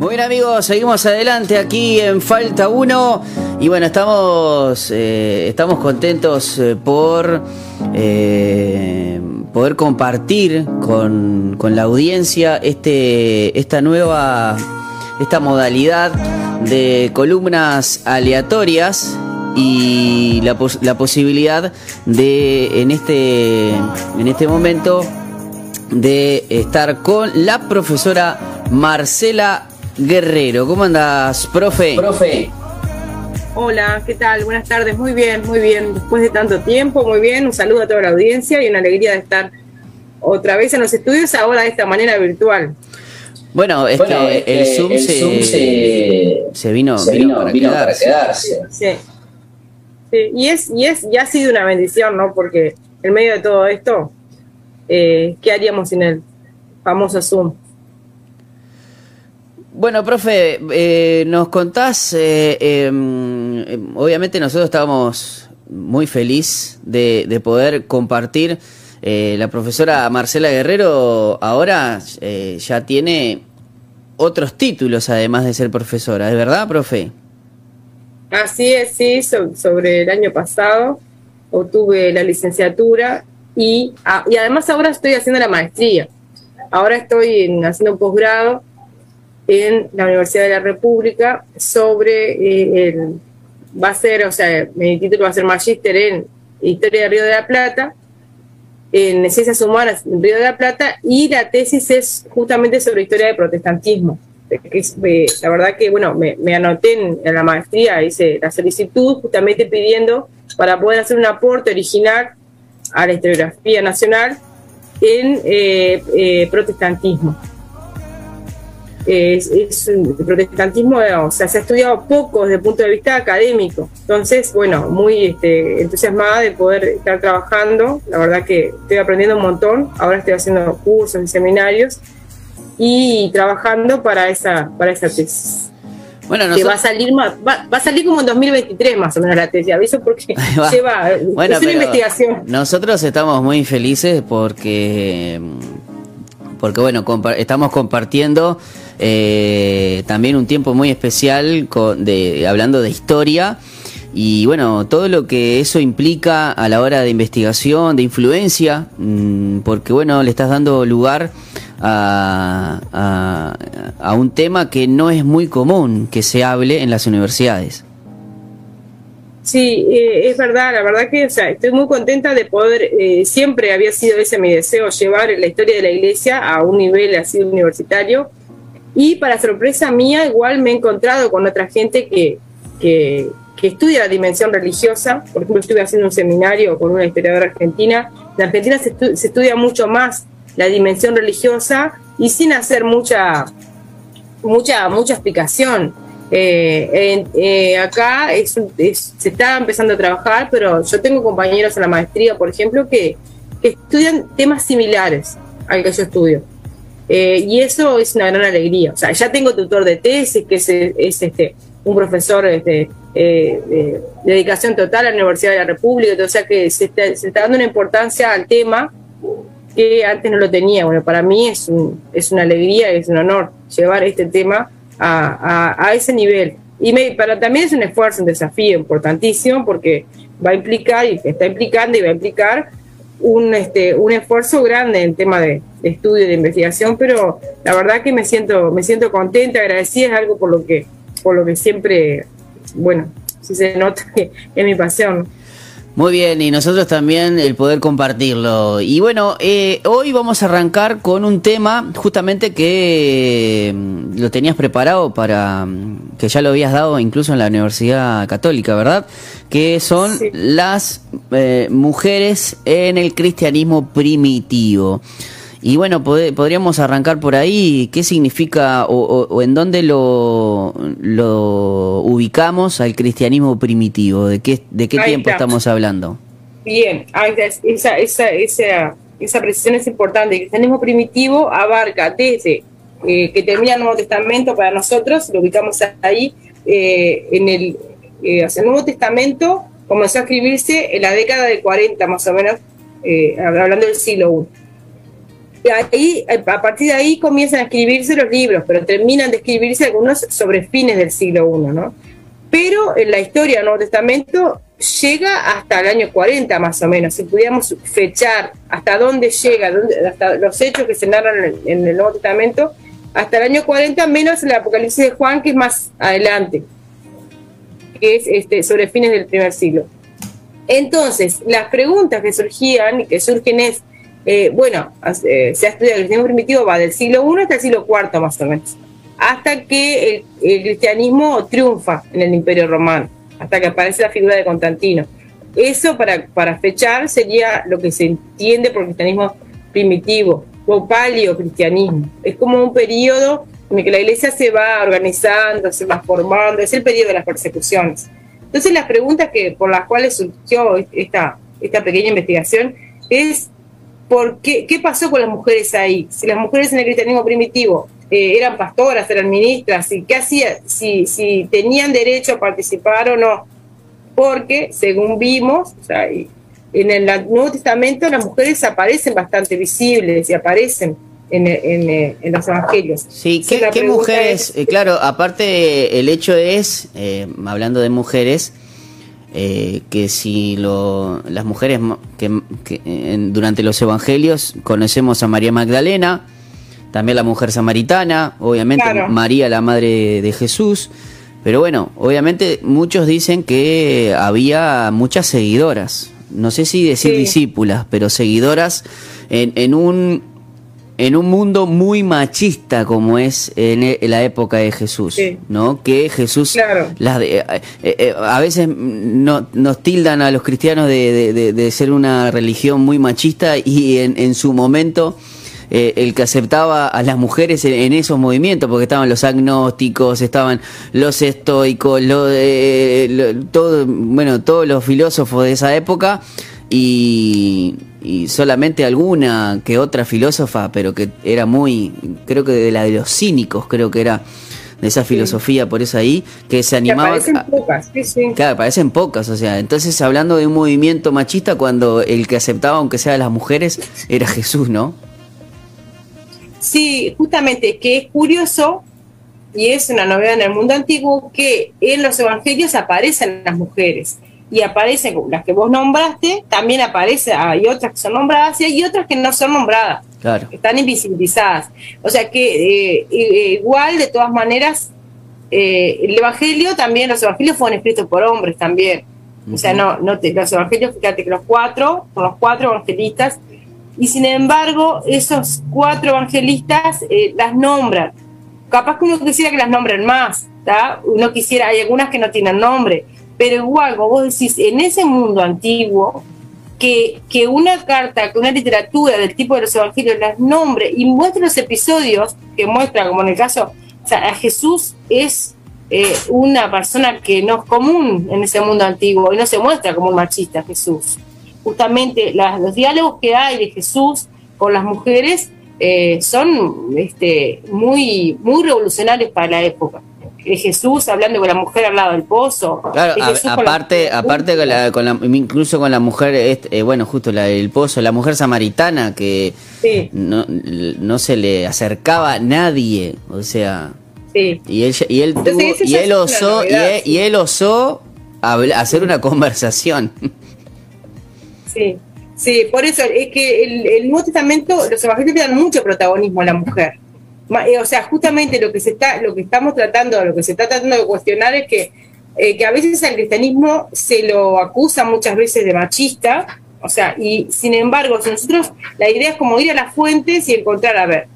Muy bien amigos, seguimos adelante aquí en Falta 1 y bueno, estamos, eh, estamos contentos eh, por eh, poder compartir con, con, la audiencia este, esta nueva, esta modalidad de columnas aleatorias y la, la posibilidad de en este, en este momento de estar con la profesora Marcela Guerrero. ¿Cómo andas, profe? Profe. Hola, ¿qué tal? Buenas tardes. Muy bien, muy bien. Después de tanto tiempo, muy bien. Un saludo a toda la audiencia y una alegría de estar otra vez en los estudios, ahora de esta manera virtual. Bueno, es que el, Zoom, se, vino, para, quedarse. Sí. Y, es, y, es, y ha sido una bendición, ¿no? Porque en medio de todo esto, eh, ¿qué haríamos sin el famoso Zoom? Bueno, profe, eh, nos contás, eh, em, obviamente nosotros estábamos muy feliz de, poder compartir. Eh, la profesora Marcela Guerrero ahora ya tiene otros títulos además de ser profesora, ¿es verdad, profe? Así es, sí, sobre el año pasado obtuve la licenciatura y, ah, y además ahora estoy haciendo la maestría. Ahora estoy haciendo un posgrado en la Universidad de la República sobre eh, el, va a ser, o sea, mi título va a ser magíster en Historia de Río de la Plata, en Ciencias Humanas en Río de la Plata, y la tesis es justamente sobre historia del protestantismo. Eh, la verdad que, bueno, me, anoté en, la maestría, hice la solicitud justamente pidiendo para poder hacer un aporte original a la historiografía nacional en eh, protestantismo es, el protestantismo, o sea, se ha estudiado poco desde el punto de vista académico. Entonces, bueno, muy este, entusiasmada de poder estar trabajando. La verdad que estoy aprendiendo un montón. Ahora estoy haciendo cursos y seminarios y trabajando para esa, para esa tesis. Bueno, que va a salir va, a salir como en 2023 más o menos la tesis, aviso porque lleva bueno, es una investigación. Nosotros estamos muy felices porque porque bueno, estamos compartiendo eh, también un tiempo muy especial de, hablando de historia y bueno, todo lo que eso implica a la hora de investigación, de influencia, mm, porque bueno, le estás dando lugar a, a, un tema que no es muy común que se hable en las universidades. Sí, eh, es verdad, la verdad que estoy muy contenta de poder, eh, siempre había sido ese mi deseo, llevar la historia de la iglesia a un nivel así universitario y para sorpresa mía, igual me he encontrado con otra gente que, que, estudia la dimensión religiosa. Por ejemplo, estuve haciendo un seminario con una historiadora argentina. En Argentina se, estudia mucho más la dimensión religiosa y sin hacer mucha, mucha, mucha explicación. Eh, eh, acá se está empezando a trabajar, pero yo tengo compañeros en la maestría, por ejemplo, que estudian temas similares al que yo estudio. Eh, y eso es una gran alegría. O sea, ya tengo tutor de tesis, que es, este, un profesor este, eh, de dedicación total a la Universidad de la República, o sea que se está, dando una importancia al tema que antes no lo tenía. Bueno, para mí es, un, es una alegría, es un honor llevar este tema a, a, ese nivel. Y me, para, también es un esfuerzo, un desafío importantísimo, porque va a implicar, y está implicando y va a implicar un, este, un esfuerzo grande en tema de, estudio, de investigación, pero la verdad que me siento, me siento contenta, agradecida, es algo por lo que, por lo que siempre, bueno, si se nota que es mi pasión. Muy bien, y nosotros también el poder compartirlo. Y bueno, eh, hoy vamos a arrancar con un tema justamente que mm, lo tenías preparado para, mm, que ya lo habías dado incluso en la Universidad Católica, ¿verdad? Que son las eh, mujeres en el cristianismo primitivo. Y bueno, podríamos arrancar por ahí. ¿Qué significa o, en dónde lo, lo, ubicamos al cristianismo primitivo? ¿De qué, de qué tiempo estamos hablando? Bien, esa, esa, esa, esa precisión es importante. El cristianismo primitivo abarca desde eh, que termina el Nuevo Testamento para nosotros, lo ubicamos ahí, eh, en el, eh, el Nuevo Testamento comenzó a escribirse en la década de 40 más o menos, hablando del siglo I ahí, a partir de ahí comienzan a escribirse los libros, pero terminan de escribirse algunos sobre fines del siglo I, ¿no? Pero en la historia del Nuevo Testamento llega hasta el año 40 más o menos, si pudiéramos fechar hasta dónde llega, hasta los hechos que se narran en el Nuevo Testamento, hasta el año 40 menos el Apocalipsis de Juan, que es más adelante, que es este, sobre fines del primer siglo. Entonces, las preguntas que surgían y que surgen es, eh, bueno, eh, se ha estudiado el cristianismo primitivo, va del siglo I hasta el siglo IV más o menos, hasta que el, cristianismo triunfa en el Imperio Romano, hasta que aparece la figura de Constantino. Eso para, para fechar sería lo que se entiende por cristianismo primitivo o paleocristianismo. Es como un periodo en el que la iglesia se va organizando, se va formando, es el periodo de las persecuciones. Entonces las preguntas que, por las cuales surgió esta, esta pequeña investigación es ¿por qué, qué pasó con las mujeres ahí? Si las mujeres en el cristianismo primitivo eh, eran pastoras, eran ministras, y qué hacía, si, si tenían derecho a participar o no. Porque, según vimos, en el Nuevo Testamento las mujeres aparecen bastante visibles y aparecen en, en, los evangelios. Sí, ¿qué, mujeres? Eh, claro, aparte el hecho es, eh, hablando de mujeres, eh, que si lo, las mujeres que, durante los evangelios conocemos a María Magdalena, también la mujer samaritana, obviamente María la madre de Jesús, pero bueno, obviamente muchos dicen que había muchas seguidoras, no sé si decir discípulas, pero seguidoras en, en un en un mundo muy machista como es en, e, la época de Jesús, ¿no? Que Jesús, las eh, eh, eh, a veces no, nos tildan a los cristianos de, ser una religión muy machista y en, su momento el que aceptaba a las mujeres en, esos movimientos, porque estaban los agnósticos, estaban los estoicos, lo, todo, bueno, todos los filósofos de esa época y y solamente alguna que otra filósofa, pero que era muy, creo que de la de los cínicos, creo que era de esa filosofía, por eso ahí, que se animaba... Que parecen pocas, sí, sí. Claro, parecen pocas, o sea, entonces hablando de un movimiento machista cuando el que aceptaba, aunque sea las mujeres, era Jesús, ¿no? Sí, justamente, que es curioso, y es una novedad en el mundo antiguo, que en los evangelios aparecen las mujeres y aparecen las que vos nombraste, también aparece, hay otras que son nombradas y hay otras que no son nombradas, claro. están invisibilizadas. O sea que eh, igual, de todas maneras, eh, el Evangelio también, los Evangelios fueron escritos por hombres también. O sea, no, no los Evangelios, fíjate que los cuatro, son los cuatro evangelistas, y sin embargo, esos cuatro evangelistas eh, las nombran. Capaz que uno quisiera que las nombren más, Uno quisiera, hay algunas que no tienen nombre, pero igual, vos decís, en ese mundo antiguo, que, que una carta, que una literatura del tipo de los evangelios las nombre y muestre los episodios que muestra, como en el caso, o sea, a Jesús es eh, una persona que no es común en ese mundo antiguo y no se muestra como un machista Jesús. Justamente los diálogos que hay de Jesús con las mujeres eh, son este, muy, muy revolucionarios para la época. Jesús hablando con la mujer al lado del pozo. Claro, aparte, aparte con incluso con la mujer, este, eh, bueno, justo la del pozo, la mujer samaritana que no, no, se le acercaba a nadie, o sea. Y él, y él, y él osó, y él, osó hacer una conversación. Sí, sí, por eso es que el, el Nuevo Testamento, los evangelios le dan mucho protagonismo a la mujer. Eh, o sea, justamente lo que se está, lo que estamos tratando, lo que se está tratando de cuestionar es que, eh, que a veces al cristianismo se lo acusa muchas veces de machista, o sea, y sin embargo, si nosotros, la idea es como ir a las fuentes y encontrar, a ver,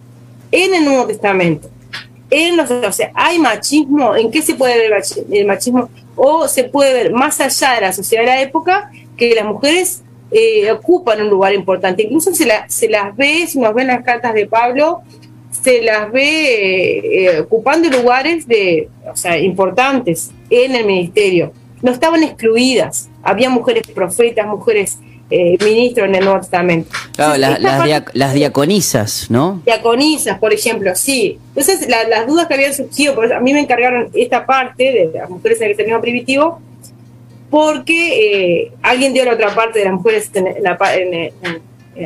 en el Nuevo Testamento, en los, o sea, hay machismo, ¿en qué se puede ver el machismo? O se puede ver más allá de la sociedad de la época que las mujeres eh, ocupan un lugar importante. Incluso se, se las ve, si nos ven las cartas de Pablo, se las ve eh, ocupando lugares de, o sea, importantes en el ministerio. No estaban excluidas. Había mujeres profetas, mujeres eh, ministros en el Nuevo Testamento. Claro, las, diaconisas, ¿no? Diaconisas, por ejemplo, sí. Entonces, las dudas que habían surgido, a mí me encargaron esta parte de las mujeres en el cristianismo primitivo, porque eh, alguien dio la otra parte de las mujeres en,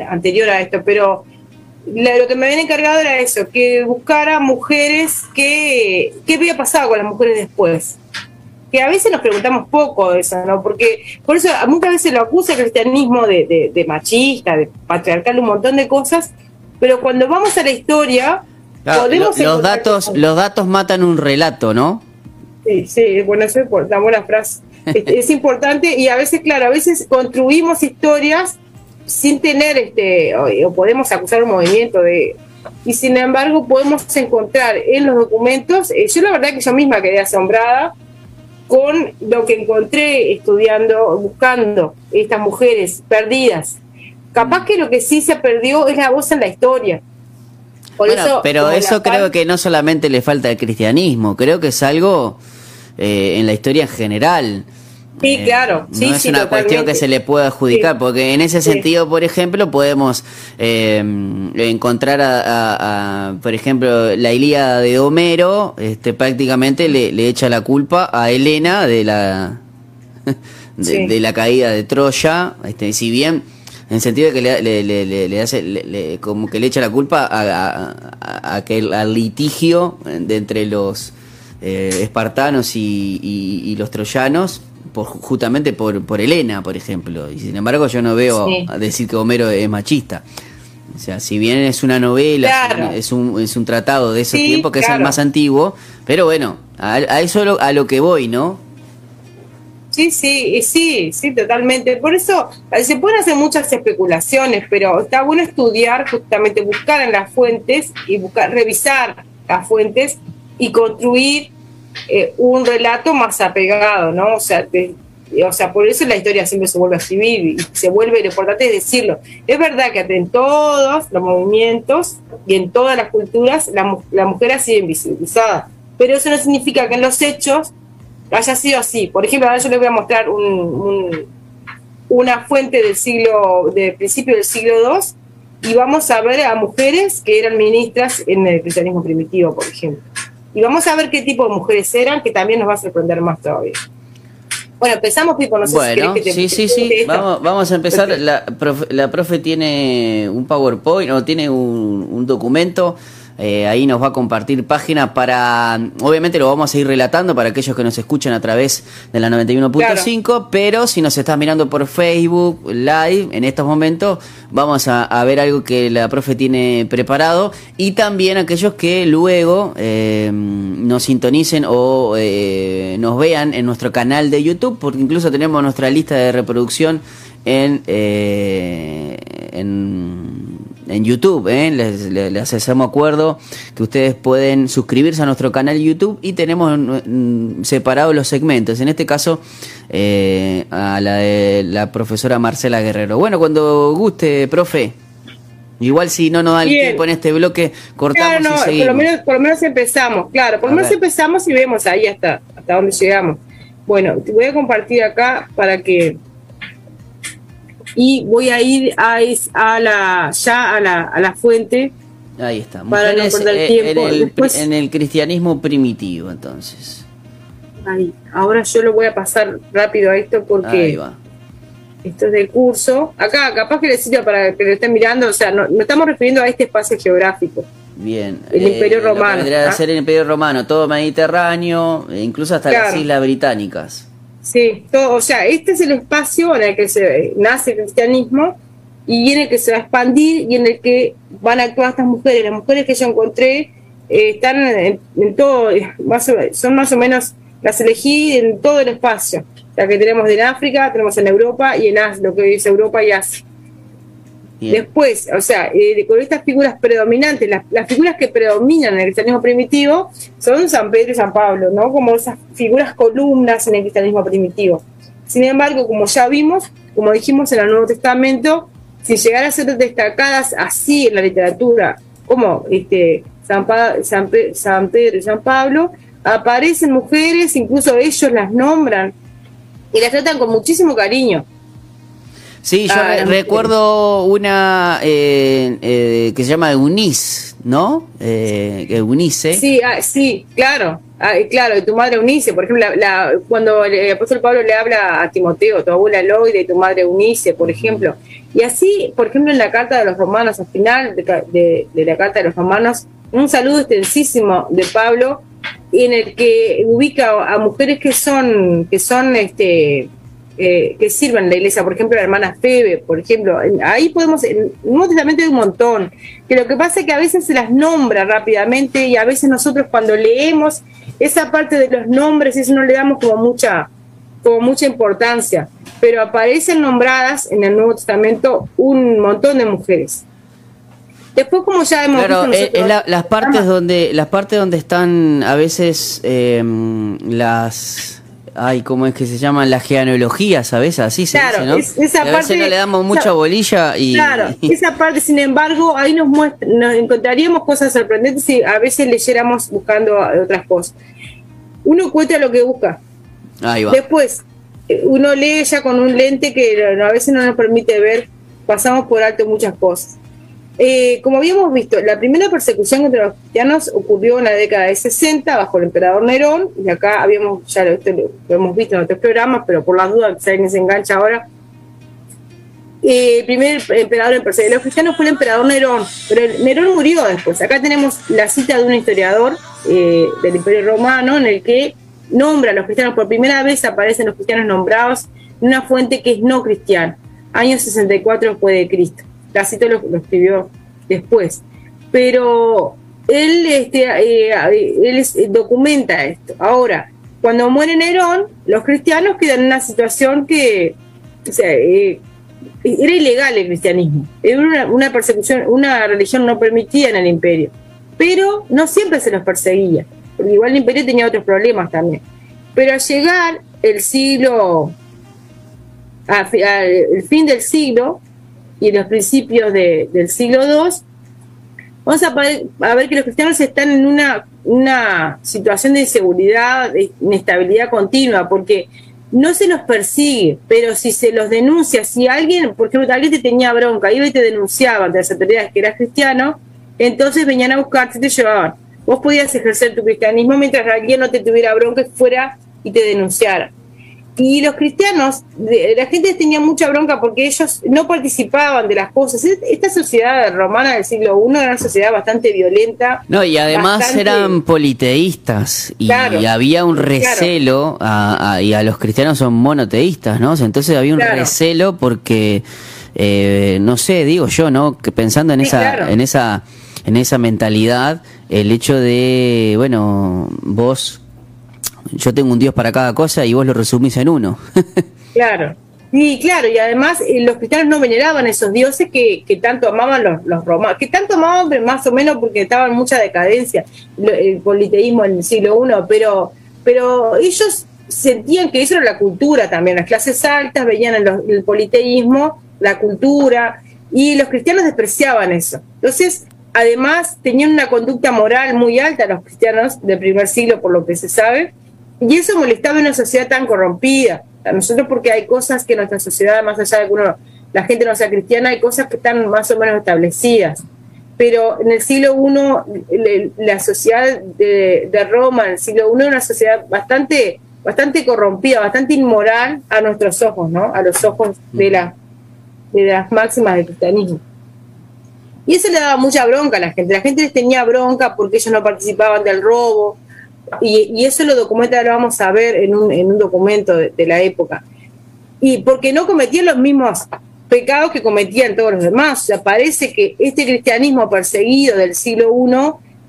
anterior a esto, pero lo que me habían encargado era eso, que buscara mujeres que, qué había pasado con las mujeres después. Que a veces nos preguntamos poco de eso, ¿no? Porque por eso muchas veces lo acusa el cristianismo de, de, machista, de patriarcal, un montón de cosas, pero cuando vamos a la historia, podemos... los, datos, los datos matan un relato, ¿no? Sí, sí, bueno, eso es una buena frase. es importante y a veces, claro, a veces construimos historias sin tener este, o, podemos acusar un movimiento de y sin embargo podemos encontrar en los documentos, eh, yo la verdad que yo misma quedé asombrada con lo que encontré estudiando, buscando estas mujeres perdidas. Capaz que lo que sí se perdió es la voz en la historia. pero eso creo que no solamente le falta al cristianismo, creo que es algo eh, en la historia en general. Sí, eh, claro. no es una cuestión que se le pueda adjudicar, porque en ese sentido, por ejemplo, podemos eh, encontrar a, por ejemplo, la Ilíada de Homero, este, prácticamente le, echa la culpa a Helena de la de, la caída de Troya, este, si bien en el sentido de que le, hace como que le echa la culpa a, aquel al litigio de entre los eh, espartanos y los troyanos justamente por, por Elena, por ejemplo. Y sin embargo yo no veo decir que Homero es machista. O sea, si bien es una novela, es, un, es un tratado de ese tiempo que es el más antiguo, pero bueno, a, eso a lo que voy, ¿no? Sí, sí, sí, sí, totalmente. Por eso eh, se pueden hacer muchas especulaciones, pero está bueno estudiar, justamente buscar en las fuentes y buscar, revisar las fuentes y construir eh, un relato más apegado, ¿no? O sea, o sea, por eso la historia siempre se vuelve a escribir y se vuelve, lo importante es decirlo. Es verdad que en todos los movimientos y en todas las culturas la, la mujer ha sido invisibilizada, pero eso no significa que en los hechos haya sido así. Por ejemplo, ahora yo les voy a mostrar un, una fuente del siglo, del principio del siglo II, y vamos a ver a mujeres que eran ministras en el cristianismo primitivo, por ejemplo. Y vamos a ver qué tipo de mujeres eran, que también nos va a sorprender más todavía. Bueno, empezamos, Pipo, no sé bueno, si que te, sí, sí, sí, vamos, vamos a empezar. La profe, la profe tiene un PowerPoint o tiene un, un documento eh, ahí nos va a compartir página para, obviamente lo vamos a ir relatando para aquellos que nos escuchan a través de la 91.5, pero si nos estás mirando por Facebook Live en estos momentos, vamos a, ver algo que la profe tiene preparado y también aquellos que luego eh, nos sintonicen o eh, nos vean en nuestro canal de YouTube, porque incluso tenemos nuestra lista de reproducción en, en en YouTube. ¿eh? Les, hacemos acuerdo que ustedes pueden suscribirse a nuestro canal YouTube y tenemos mm, separados los segmentos. En este caso, eh, a la de la profesora Marcela Guerrero. Bueno, cuando guste, profe. Igual si no nos da el tiempo en este bloque, cortamos y seguimos. Por lo, menos, por lo menos empezamos, claro, por lo menos empezamos y vemos ahí hasta, hasta dónde llegamos. Bueno, te voy a compartir acá para que y voy a ir a, a la, ya a la, a la fuente. Ahí está. Para no perder eh, tiempo. En el, en el cristianismo primitivo, entonces. Ahí. Ahora yo lo voy a pasar rápido a esto porque esto es del curso. Acá, capaz que le sirva para que lo estén mirando, o sea, no, estamos refiriendo a este espacio geográfico. Bien. El Imperio eh, Romano. Tendría ser el Imperio Romano, todo Mediterráneo, e incluso hasta las Islas Británicas. Sí, todo, o sea, este es el espacio en el que se nace el cristianismo y en el que se va a expandir y en el que van a actuar estas mujeres. Las mujeres que yo encontré eh, están en, todo, son más o menos, las elegí en todo el espacio. Sea, que tenemos en África, tenemos en Europa y en Asia, lo que es Europa y Asia. Después, o sea, eh, con estas figuras predominantes, las, figuras que predominan en el cristianismo primitivo son San Pedro y San Pablo, ¿no? Como esas figuras columnas en el cristianismo primitivo. Sin embargo, como ya vimos, como dijimos en el Nuevo Testamento, si llegara a ser destacadas así en la literatura, como este, San Pedro y San Pablo, aparecen mujeres, incluso ellos las nombran y las tratan con muchísimo cariño. Sí, yo Ah, recuerdo una eh, eh, que se llama Eunice, ¿no? Eh, Eunice. Sí, ah, sí, claro. Ah, claro, de tu madre Eunice, por ejemplo, la, la- cuando el apóstol Pablo le habla a Timoteo, tu abuela Loide y tu madre Eunice, por ejemplo. Y así, por ejemplo, en la carta de los romanos, al final de- de la carta de los romanos, un saludo extensísimo de Pablo en el que ubica a mujeres que son, que son este, eh, que sirven en la iglesia, por ejemplo, la hermana Febe, por ejemplo, en- ahí podemos, en el Nuevo Testamento hay un montón, que lo que pasa es que a veces se las nombra rápidamente y a veces nosotros cuando leemos esa parte de los nombres, eso no le damos como mucha, como mucha importancia, pero aparecen nombradas en el Nuevo Testamento un montón de mujeres. Después, como ya hemos Claro, visto es, nosotros- es la- las partes donde las partes donde están a veces eh, las ay cómo es que se llaman las genealogías a veces así se dice, ¿no? es- esa Y a veces parte- no le damos mucha esa- bolilla y Claro, esa parte, sin embargo, ahí nos muestra, nos encontraríamos cosas sorprendentes si a veces leyéramos buscando otras cosas. Uno encuentra lo que busca. ahí va. Después, eh, uno lee ya con un lente que a veces no nos permite ver, pasamos por alto muchas cosas. Eh, como habíamos visto, la primera persecución contra los cristianos ocurrió en la década de 60 bajo el emperador Nerón, y acá habíamos, ya lo, hemos visto en otros programas, pero por las dudas, si alguien se engancha ahora, eh, el primer emperador en perseguir a los cristianos fue el emperador Nerón, pero Nerón murió después. Acá tenemos la cita de un historiador eh, del Imperio Romano en el que nombra a los cristianos por primera vez, aparecen los cristianos nombrados en una fuente que es no cristiana, año 64 después de Cristo. La cita lo, lo escribió después, pero él, este, eh, él es- documenta esto. Ahora, cuando muere Nerón, los cristianos quedan en una situación que, o sea, eh, era ilegal el cristianismo. Era una, una persecución, una religión no permitida en el imperio. Pero no siempre se los perseguía, porque igual el imperio tenía otros problemas también. Pero al llegar el siglo, al fin del siglo y los principios de- del siglo II, vamos a, ver que los cristianos están en una, una situación de inseguridad, de inestabilidad continua, porque no se los persigue, pero si se los denuncia, si alguien, por ejemplo, alguien te tenía bronca, iba y te denunciaba ante las autoridades que eras cristiano, entonces venían a buscarte y te llevaban. Vos podías ejercer tu cristianismo mientras alguien no te tuviera bronca y fuera y te denunciara. Y los cristianos, la gente tenía mucha bronca porque ellos no participaban de las cosas. Es- Esta sociedad romana del siglo I era una sociedad bastante violenta. No, y además bastante- eran politeístas y, Claro. y había un recelo, a- a- y a los cristianos son monoteístas, ¿no? Entonces había un Claro. recelo porque, eh, no sé, digo yo, ¿no? Que pensando en Sí, esa, en esa, en esa mentalidad, el hecho de, bueno, vos, yo tengo un Dios para cada cosa y vos lo resumís en uno. Claro. Y claro, y además eh, los cristianos no veneraban esos dioses que, tanto amaban los, romanos, que tanto amaban más o menos porque estaban en mucha decadencia, el politeísmo en el siglo I, pero, pero ellos sentían que eso era la cultura también, las clases altas veían en el politeísmo, la cultura, y los cristianos despreciaban eso. Entonces, además, tenían una conducta moral muy alta los cristianos del primer siglo, por lo que se sabe, y eso molestaba en una sociedad tan corrompida. A nosotros porque hay cosas que nuestra sociedad, más allá de que uno, la gente no sea cristiana, hay cosas que están más o menos establecidas. Pero en el siglo I, la sociedad de, Roma, en el siglo I, una sociedad bastante, bastante corrompida, bastante inmoral a nuestros ojos, ¿no? A los ojos de, la, de las máximas del cristianismo. Y eso le daba mucha bronca a la gente. La gente les tenía bronca porque ellos no participaban del robo. Y, eso lo documenta, lo vamos a ver en un, en un documento de, la época. Y porque no cometían los mismos pecados que cometían todos los demás. O parece que este cristianismo perseguido del siglo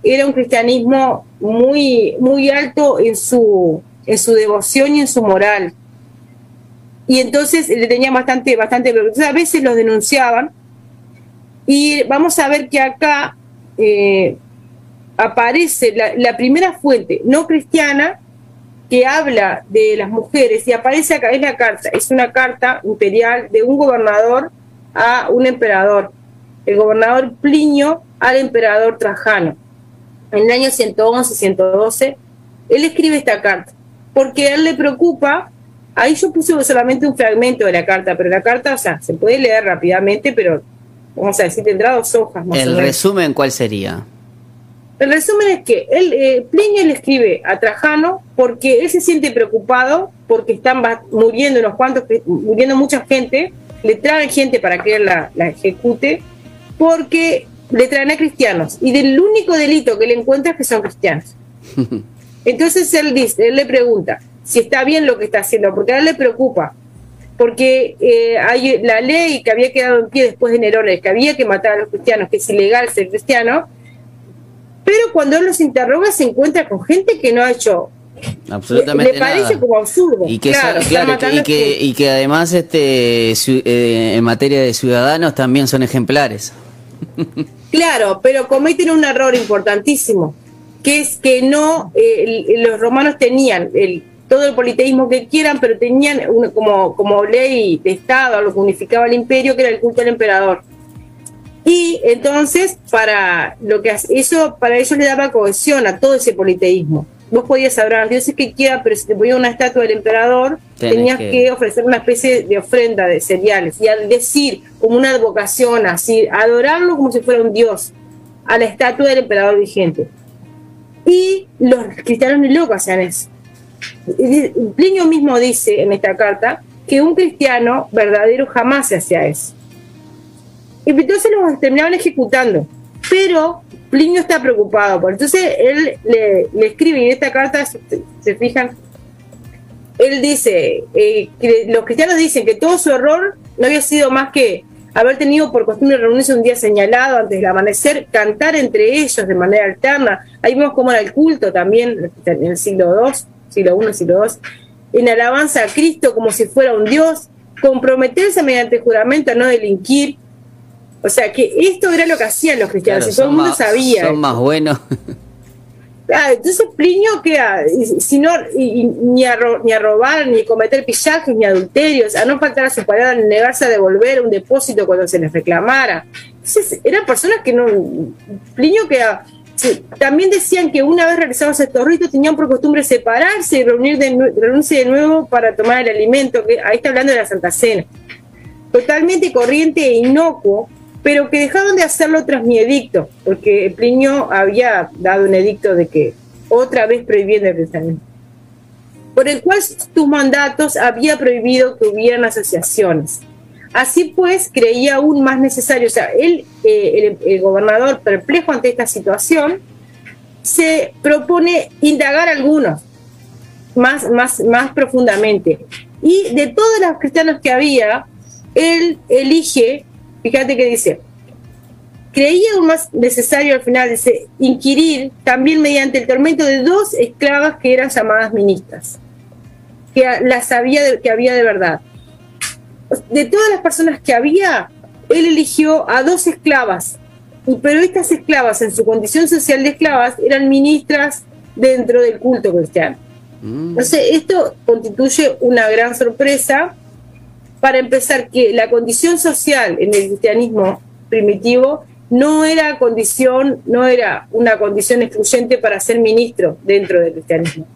I era un cristianismo muy, muy alto en su, en su devoción y en su moral. Y entonces le tenían bastante, bastante, entonces a veces los denunciaban. Y vamos a ver que acá eh, aparece la, la primera fuente no cristiana que habla de las mujeres y aparece acá, es la carta, es una carta imperial de un gobernador a un emperador, el gobernador Plinio al emperador Trajano. En el año 111, 112, él escribe esta carta, porque a él le preocupa Ahí yo puse solamente un fragmento de la carta, pero la carta, o sea, se puede leer rápidamente, pero vamos a decir, tendrá dos hojas más ¿El resumen cuál sería? El resumen es que él, eh, Plinio le escribe a Trajano porque él se siente preocupado porque están muriendo unos cuantos, muriendo mucha gente, le traen gente para que él la, la ejecute, porque le traen a cristianos y del único delito que le encuentra es que son cristianos. Entonces él dice, él le pregunta si está bien lo que está haciendo, porque a él le preocupa, porque eh, hay la ley que había quedado en pie después de Nerón, que había que matar a los cristianos, que es ilegal ser cristiano, pero cuando él los interroga se encuentra con gente que no ha hecho absolutamente le, parece como absurdo. Y que, claro, y, que, y que además este eh, en materia de ciudadanos también son ejemplares. Claro pero cometen un error importantísimo que es que no eh, los romanos tenían el, todo el politeísmo que quieran pero tenían como como ley de estado lo que unificaba el imperio que era el culto al emperador y entonces, para lo que eso, para ellos le daba cohesión a todo ese politeísmo. Vos podías adorar a los dioses que quieras, pero si te ponía una estatua del emperador, tenías que... ofrecer una especie de ofrenda de cereales. Y al decir, como una advocación, así, adorarlo como si fuera un dios, a la estatua del emperador vigente. Y los cristianos ni locos hacían eso. Plinio mismo dice en esta carta que un cristiano verdadero jamás se hacía eso y entonces los terminaban ejecutando. Pero Plinio está preocupado, por entonces él le, escribe, y en esta carta, se, fijan, él dice, eh, que los cristianos dicen que todo su error no había sido más que haber tenido por costumbre reunirse un día señalado antes del amanecer, cantar entre ellos de manera alterna. Ahí vemos cómo era el culto también en el siglo II, siglo I, siglo II, en alabanza a Cristo como si fuera un Dios, comprometerse mediante juramento a no delinquir, o sea, que esto era lo que hacían los cristianos, y todo el mundo sabía. Son más buenos. Ah, entonces Plinio queda, si no, ni, a ni a robar, ni cometer pillajes, ni adulterios, a no faltar a su palabra, ni negarse a devolver un depósito cuando se les reclamara. Entonces, eran personas que no. Plinio queda. también decían que una vez realizados estos ritos tenían por costumbre separarse y reunir de, reunirse de nuevo para tomar el alimento, que ahí está hablando de la Santa Cena. Totalmente corriente e inocuo, pero que dejaron de hacerlo tras mi edicto, porque Plinio había dado un edicto de que otra vez prohibiendo el cristianismo, por el cual tus mandatos había prohibido que hubieran asociaciones. Así pues, creía aún más necesario, o sea, él, eh, el, gobernador perplejo ante esta situación, se propone indagar algunos más, más, más profundamente. Y de todos los cristianos que había, él elige Fíjate que dice, creía aún más necesario al final, dice, inquirir también mediante el tormento de dos esclavas que eran llamadas ministras, que las sabía que había de verdad. De todas las personas que había, él eligió a dos esclavas, pero estas esclavas, en su condición social de esclavas, eran ministras dentro del culto cristiano. Mm. Entonces, esto constituye una gran sorpresa para empezar, que la condición social en el cristianismo primitivo no era condición, no era una condición excluyente para ser ministro dentro del cristianismo.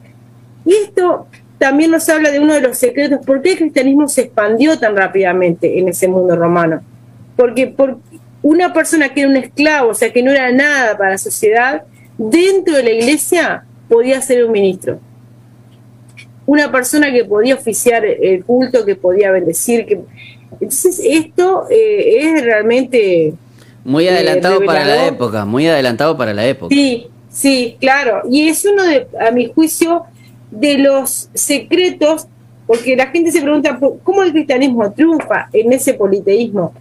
Y esto también nos habla de uno de los secretos, por qué el cristianismo se expandió tan rápidamente en ese mundo romano. Porque por una persona que era un esclavo, o sea, que no era nada para la sociedad, dentro de la iglesia podía ser un ministro una persona que podía oficiar el culto, que podía bendecir. Que... Entonces esto eh, es realmente... Muy adelantado para la época, muy adelantado para la época. Sí, sí, claro. Y es uno de, a mi juicio, de los secretos, porque la gente se pregunta cómo el cristianismo triunfa en ese politeísmo.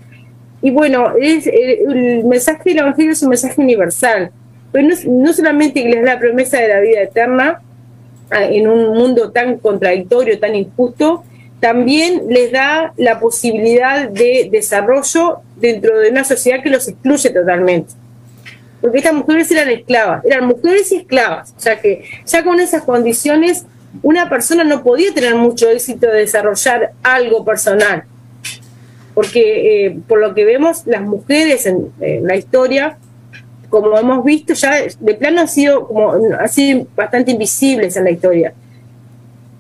Y bueno, es, el, mensaje del Evangelio es un mensaje universal, pero no, no solamente que les da la promesa de la vida eterna, en un mundo tan contradictorio, tan injusto, también les da la posibilidad de desarrollo dentro de una sociedad que los excluye totalmente. Porque estas mujeres eran esclavas, eran mujeres y esclavas. O sea que ya con esas condiciones una persona no podía tener mucho éxito de desarrollar algo personal. Porque eh, por lo que vemos, las mujeres en la historia como hemos visto, ya de plano han sido, como, bastante invisibles en la historia.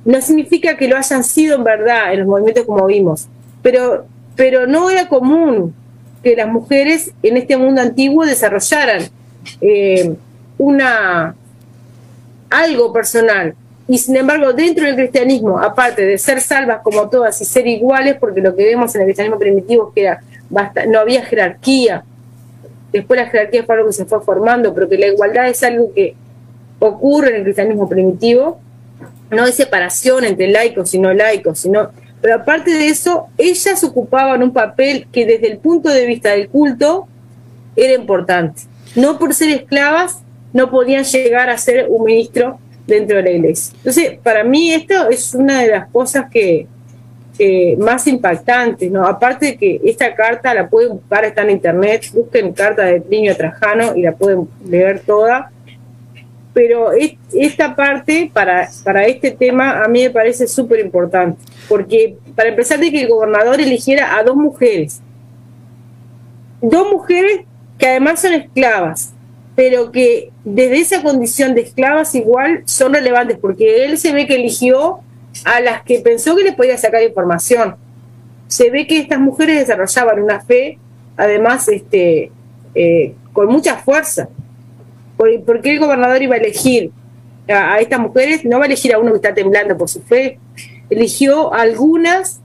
no significa que lo hayan sido en verdad en los movimientos como vimos, pero, pero no era común que las mujeres en este mundo antiguo desarrollaran eh, una algo personal. Y sin embargo, dentro del cristianismo, aparte de ser salvas como todas y ser iguales, porque lo que vemos en el cristianismo primitivo es que era no había jerarquía, después la jerarquía fue algo que se fue formando, pero que la igualdad es algo que ocurre en el cristianismo primitivo, no hay separación entre laicos y no laicos, sino, pero aparte de eso, ellas ocupaban un papel que desde el punto de vista del culto era importante. No por ser esclavas, no podían llegar a ser un ministro dentro de la iglesia. Entonces, para mí esto es una de las cosas que, más impactantes, ¿no? Aparte de que esta carta la pueden buscar, está en internet, busquen carta de Plinio Trajano y la pueden leer toda. Pero esta parte, para, para este tema, a mí me parece súper importante. Porque, para empezar, de que el gobernador eligiera a dos mujeres. Dos mujeres que además son esclavas pero que desde esa condición de esclavas igual son relevantes, porque él se ve que eligió a las que pensó que les podía sacar información. Se ve que estas mujeres desarrollaban una fe, además, este, eh, con mucha fuerza. ¿Por, qué el gobernador iba a elegir a, a, estas mujeres? No va a elegir a uno que está temblando por su fe. Eligió a algunas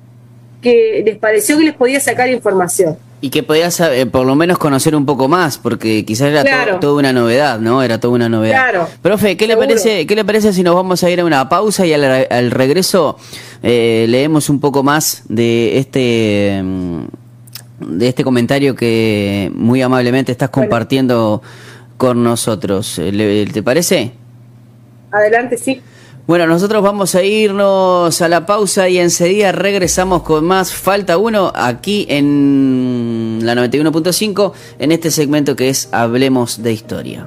que les pareció que les podía sacar información. Y que podías eh, por lo menos conocer un poco más, porque quizás era toda una novedad, ¿no? Era toda una novedad. Claro. Profe, ¿qué le, parece, ¿qué le parece si nos vamos a ir a una pausa y al, regreso eh, leemos un poco más de este mm, de este comentario que muy amablemente estás compartiendo con nosotros? ¿Te parece? Adelante, sí. Bueno, nosotros vamos a irnos a la pausa y enseguida regresamos con más Falta Uno aquí en la 91.5 en este segmento que es Hablemos de Historia.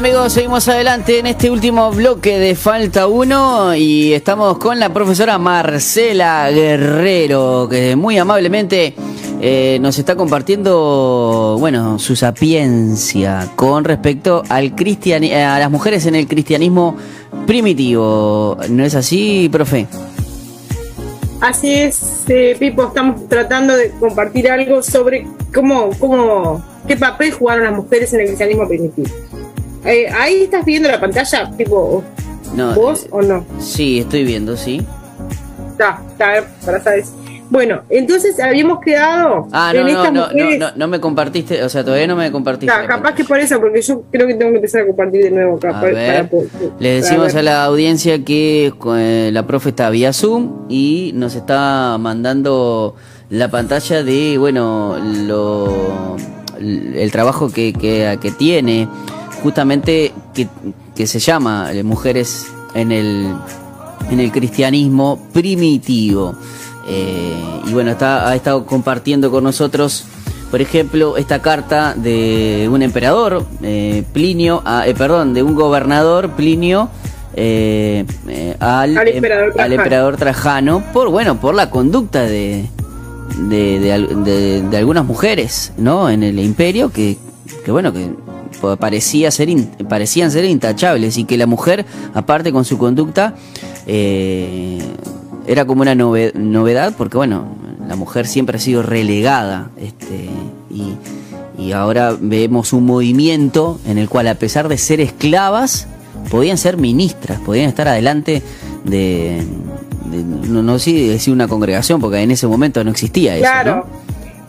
Amigos, seguimos adelante en este último bloque de Falta 1 y estamos con la profesora Marcela Guerrero que muy amablemente eh, nos está compartiendo, bueno, su sapiencia con respecto al cristian eh, a las mujeres en el cristianismo primitivo. ¿No es así, profe? Así es, eh, Pipo, estamos tratando de compartir algo sobre cómo, cómo, qué papel jugaron las mujeres en el cristianismo primitivo. ahí estás viendo la pantalla, tipo, ¿vos o no? Sí, estoy viendo, sí. Está, está, para saber. Bueno, entonces habíamos quedado ah, no, en estas no, mujeres... no, no, no, me compartiste, o sea, todavía no me compartiste. capaz que por eso, porque yo creo que tengo que empezar a compartir de nuevo. Capaz, Le decimos a la audiencia que eh, la profe está vía Zoom y nos está mandando la pantalla de, bueno, lo, el trabajo que, que, que tiene, justamente que, que se llama eh, Mujeres en el, en el cristianismo primitivo. Eh, y bueno, está, ha estado compartiendo con nosotros, por ejemplo, esta carta de un emperador, eh, Plinio, eh, perdón, de un gobernador, Plinio, al, emperador Trajano, por bueno, por la conducta de, de, algunas mujeres, ¿no? En el imperio que, que bueno, que parecía ser parecían ser intachables y que la mujer, aparte con su conducta, eh, era como una novedad porque, bueno, la mujer siempre ha sido relegada este, y, ahora vemos un movimiento en el cual, a pesar de ser esclavas, podían ser ministras, podían estar adelante de, no, no sé decir una congregación, porque en ese momento no existía eso. Claro.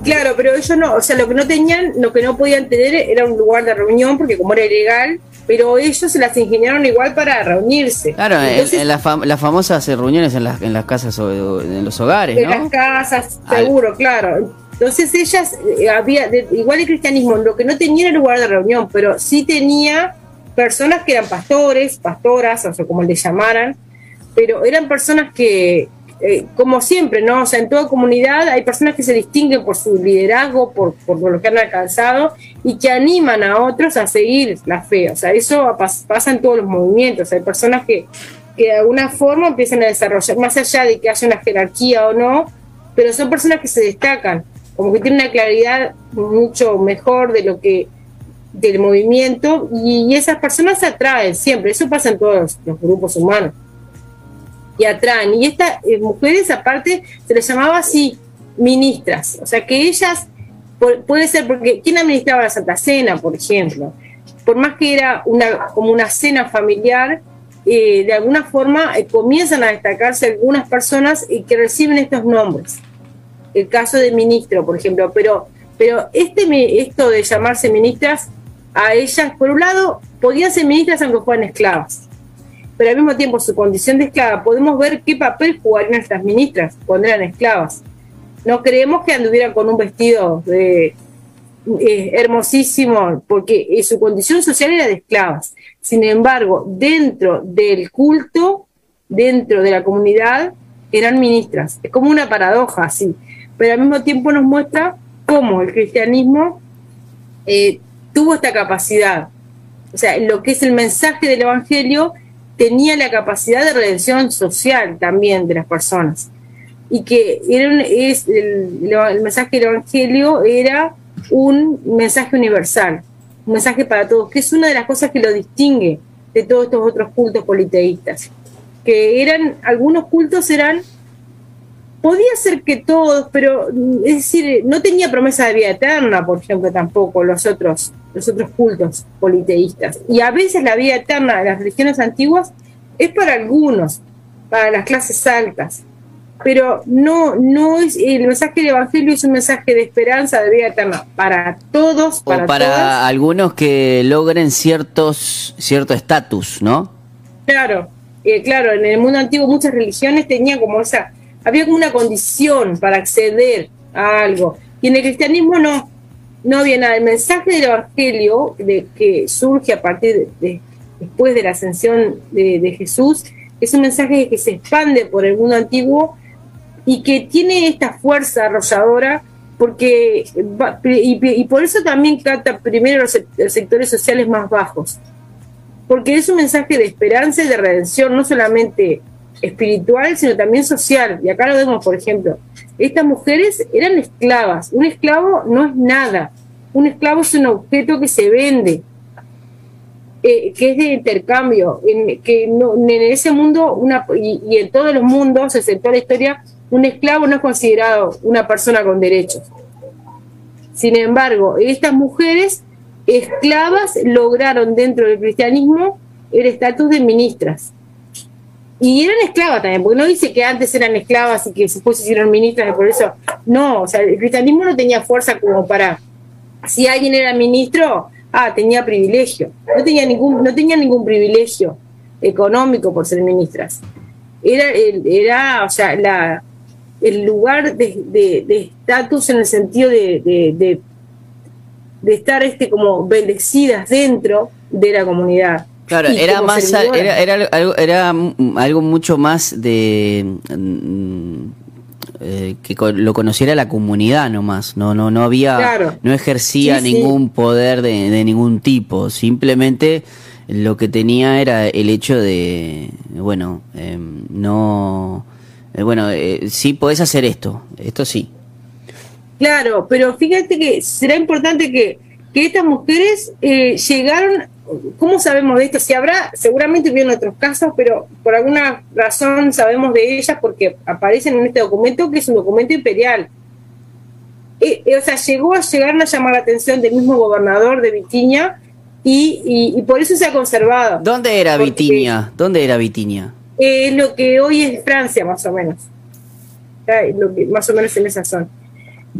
Claro, pero ellos no, o sea, lo que no tenían, lo que no podían tener era un lugar de reunión, porque como era ilegal, pero ellos se las ingeniaron igual para reunirirse. Claro, en, las, famosas reuniones en las, en las casas o en los hogares, En las casas, seguro, claro. Entonces ellas, eh, había, igual el cristianismo, lo que no tenía era lugar de reunión, pero sí tenía personas que eran pastores, pastoras, o sea, como le llamaran, pero eran personas que, eh, como siempre, ¿no? O sea, en toda comunidad hay personas que se distinguen por su liderazgo, por, por, lo que han alcanzado y que animan a otros a seguir la fe. O sea, eso pasa en todos los movimientos. Hay personas que, que de alguna forma empiezan a desarrollar, más allá de que haya una jerarquía o no, pero son personas que se destacan como que tiene una claridad mucho mejor de lo que del movimiento y, esas personas se atraen siempre, eso pasa en todos los, grupos humanos y atraen y estas eh, mujeres aparte se les llamaba así ministras, o sea que ellas puede ser porque quién administraba la Santa Cena, por ejemplo, por más que era una como una cena familiar, eh, de alguna forma eh, comienzan a destacarse algunas personas que reciben estos nombres. El caso de ministro, por ejemplo, pero pero este esto de llamarse ministras a ellas, por un lado, podían ser ministras aunque fueran esclavas, pero al mismo tiempo su condición de esclava, podemos ver qué papel jugarían estas ministras cuando eran esclavas. No creemos que anduvieran con un vestido de, eh, hermosísimo, porque eh, su condición social era de esclavas. Sin embargo, dentro del culto, dentro de la comunidad, eran ministras. Es como una paradoja así, pero al mismo tiempo nos muestra cómo el cristianismo eh, tuvo esta capacidad. O sea, lo que es el mensaje del Evangelio tenía la capacidad de redención social también de las personas. Y que era el, el mensaje del Evangelio era un mensaje universal, un mensaje para todos, que es una de las cosas que lo distingue de todos estos otros cultos politeístas. Que eran, algunos cultos eran podía ser que todos, pero es decir, no tenía promesa de vida eterna, por ejemplo, tampoco los otros, los otros cultos politeístas. Y a veces la vida eterna de las religiones antiguas es para algunos, para las clases altas. Pero no, no es el mensaje del Evangelio es un mensaje de esperanza, de vida eterna, para todos, para, o para algunos que logren ciertos cierto estatus, ¿no? Claro, eh, claro, en el mundo antiguo muchas religiones tenían como esa había como una condición para acceder a algo. Y en el cristianismo no, no había nada. El mensaje del Evangelio de, que surge a partir de, después de la ascensión de, Jesús es un mensaje que se expande por el mundo antiguo y que tiene esta fuerza arrolladora porque y, por eso también canta primero los, los sectores sociales más bajos porque es un mensaje de esperanza y de redención no solamente espiritual, sino también social. Y acá lo vemos, por ejemplo, estas mujeres eran esclavas. Un esclavo no es nada. Un esclavo es un objeto que se vende, eh, que es de intercambio, en, que no, en ese mundo una, y, en todos los mundos, excepto la historia, un esclavo no es considerado una persona con derechos. Sin embargo, estas mujeres esclavas lograron dentro del cristianismo el estatus de ministras y eran esclavas también, porque no dice que antes eran esclavas y que después se hicieron ministras y por eso. No, o sea, el cristianismo no tenía fuerza como para. Si alguien era ministro, ah, tenía privilegio. No tenía ningún, no tenía ningún privilegio económico por ser ministras. Era, era o sea, la, el lugar de estatus en el sentido de, de, de estar este como bendecidas dentro de la comunidad. Claro, era más era, era, algo, era algo mucho más de mm, eh, que lo conociera la comunidad nomás, no no no había no ejercía ningún poder de, ningún tipo, simplemente lo que tenía era el hecho de bueno, em, no eh, bueno, eh, sí podés hacer esto, esto sí. Claro, pero fíjate que será importante que, que estas mujeres llegaron ¿Cómo sabemos de esto? Si habrá, seguramente hubieron otros casos, pero por alguna razón sabemos de ellas porque aparecen en este documento que es un documento imperial. Eh, eh, o sea, llegó a llegar a llamar la atención del mismo gobernador de Vitinia y, por eso se ha conservado. ¿Dónde era Vitinia? ¿Dónde era Vitinia? Es lo que hoy es Francia, más o menos. Lo que, más o menos en esa zona.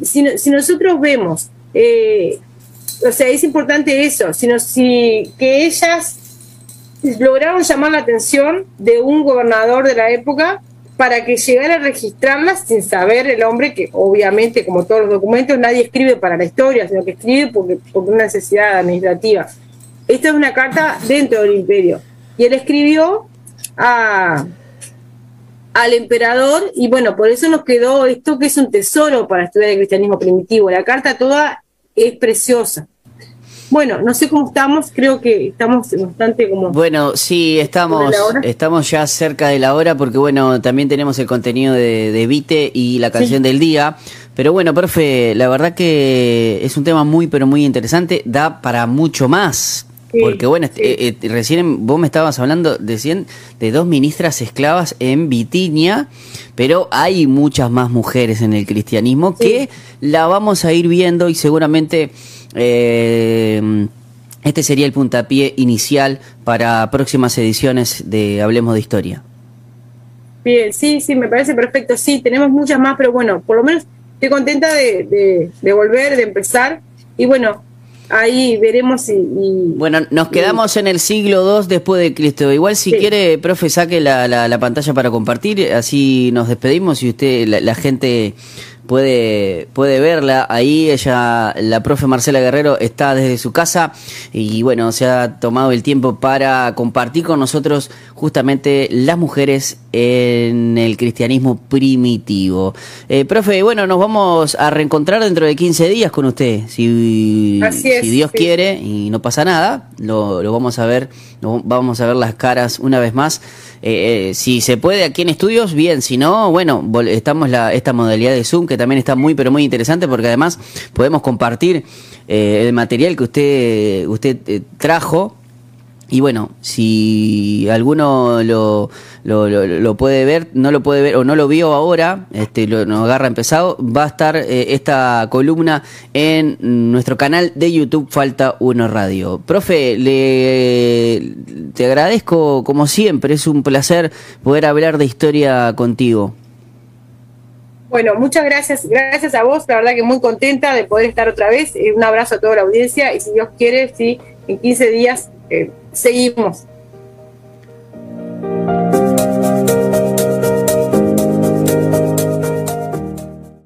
Si, si nosotros vemos eh, o sea, es importante eso, sino si que ellas lograron llamar la atención de un gobernador de la época para que llegara a registrarlas sin saber el hombre que obviamente como todos los documentos nadie escribe para la historia, sino que escribe porque por una necesidad administrativa. Esta es una carta dentro del imperio y él escribió a, al emperador y bueno, por eso nos quedó esto que es un tesoro para estudiar el cristianismo primitivo. La carta toda es preciosa. Bueno, no sé cómo estamos, creo que estamos bastante como... Bueno, sí, estamos, estamos ya cerca de la hora porque bueno, también tenemos el contenido de, de Vite y la canción del día, Pero bueno, profe, la verdad que es un tema muy, pero muy interesante, da para mucho más. Porque bueno, eh, eh, recién vos me estabas hablando de, de dos ministras esclavas en Bitinia, pero hay muchas más mujeres en el cristianismo que la vamos a ir viendo y seguramente eh, este sería el puntapié inicial para próximas ediciones de Hablemos de Historia. Bien, sí, sí, me parece perfecto. Sí, tenemos muchas más, pero bueno, por lo menos estoy contenta de, de volver, de empezar. Y bueno, ahí veremos y, bueno nos quedamos en el siglo II después de Cristo igual si quiere profe saque la, la, pantalla para compartir así nos despedimos y usted la gente puede, puede verla ahí. Ella, la profe Marcela Guerrero, está desde su casa y bueno, se ha tomado el tiempo para compartir con nosotros justamente las mujeres en el cristianismo primitivo. Eh, profe, bueno, nos vamos a reencontrar dentro de 15 días con usted. Si, si Dios quiere y no pasa nada, lo, lo vamos a ver, vamos a ver las caras una vez más. Eh, eh, si se puede aquí en estudios, bien, si no, bueno, estamos la, esta modalidad de Zoom que también está muy, pero muy interesante porque además podemos compartir eh, el material que usted, usted trajo y bueno, si alguno lo, lo, puede ver, no lo puede ver o no lo vio ahora, este, lo, nos agarra empezado, va a estar eh, esta columna en nuestro canal de YouTube Falta Uno Radio. Profe, le, te agradezco como siempre, es un placer poder hablar de historia contigo. Bueno, muchas gracias, gracias a vos, la verdad que muy contenta de poder estar otra vez. Eh, un abrazo a toda la audiencia y si Dios quiere, sí, en 15 días eh, Seguimos.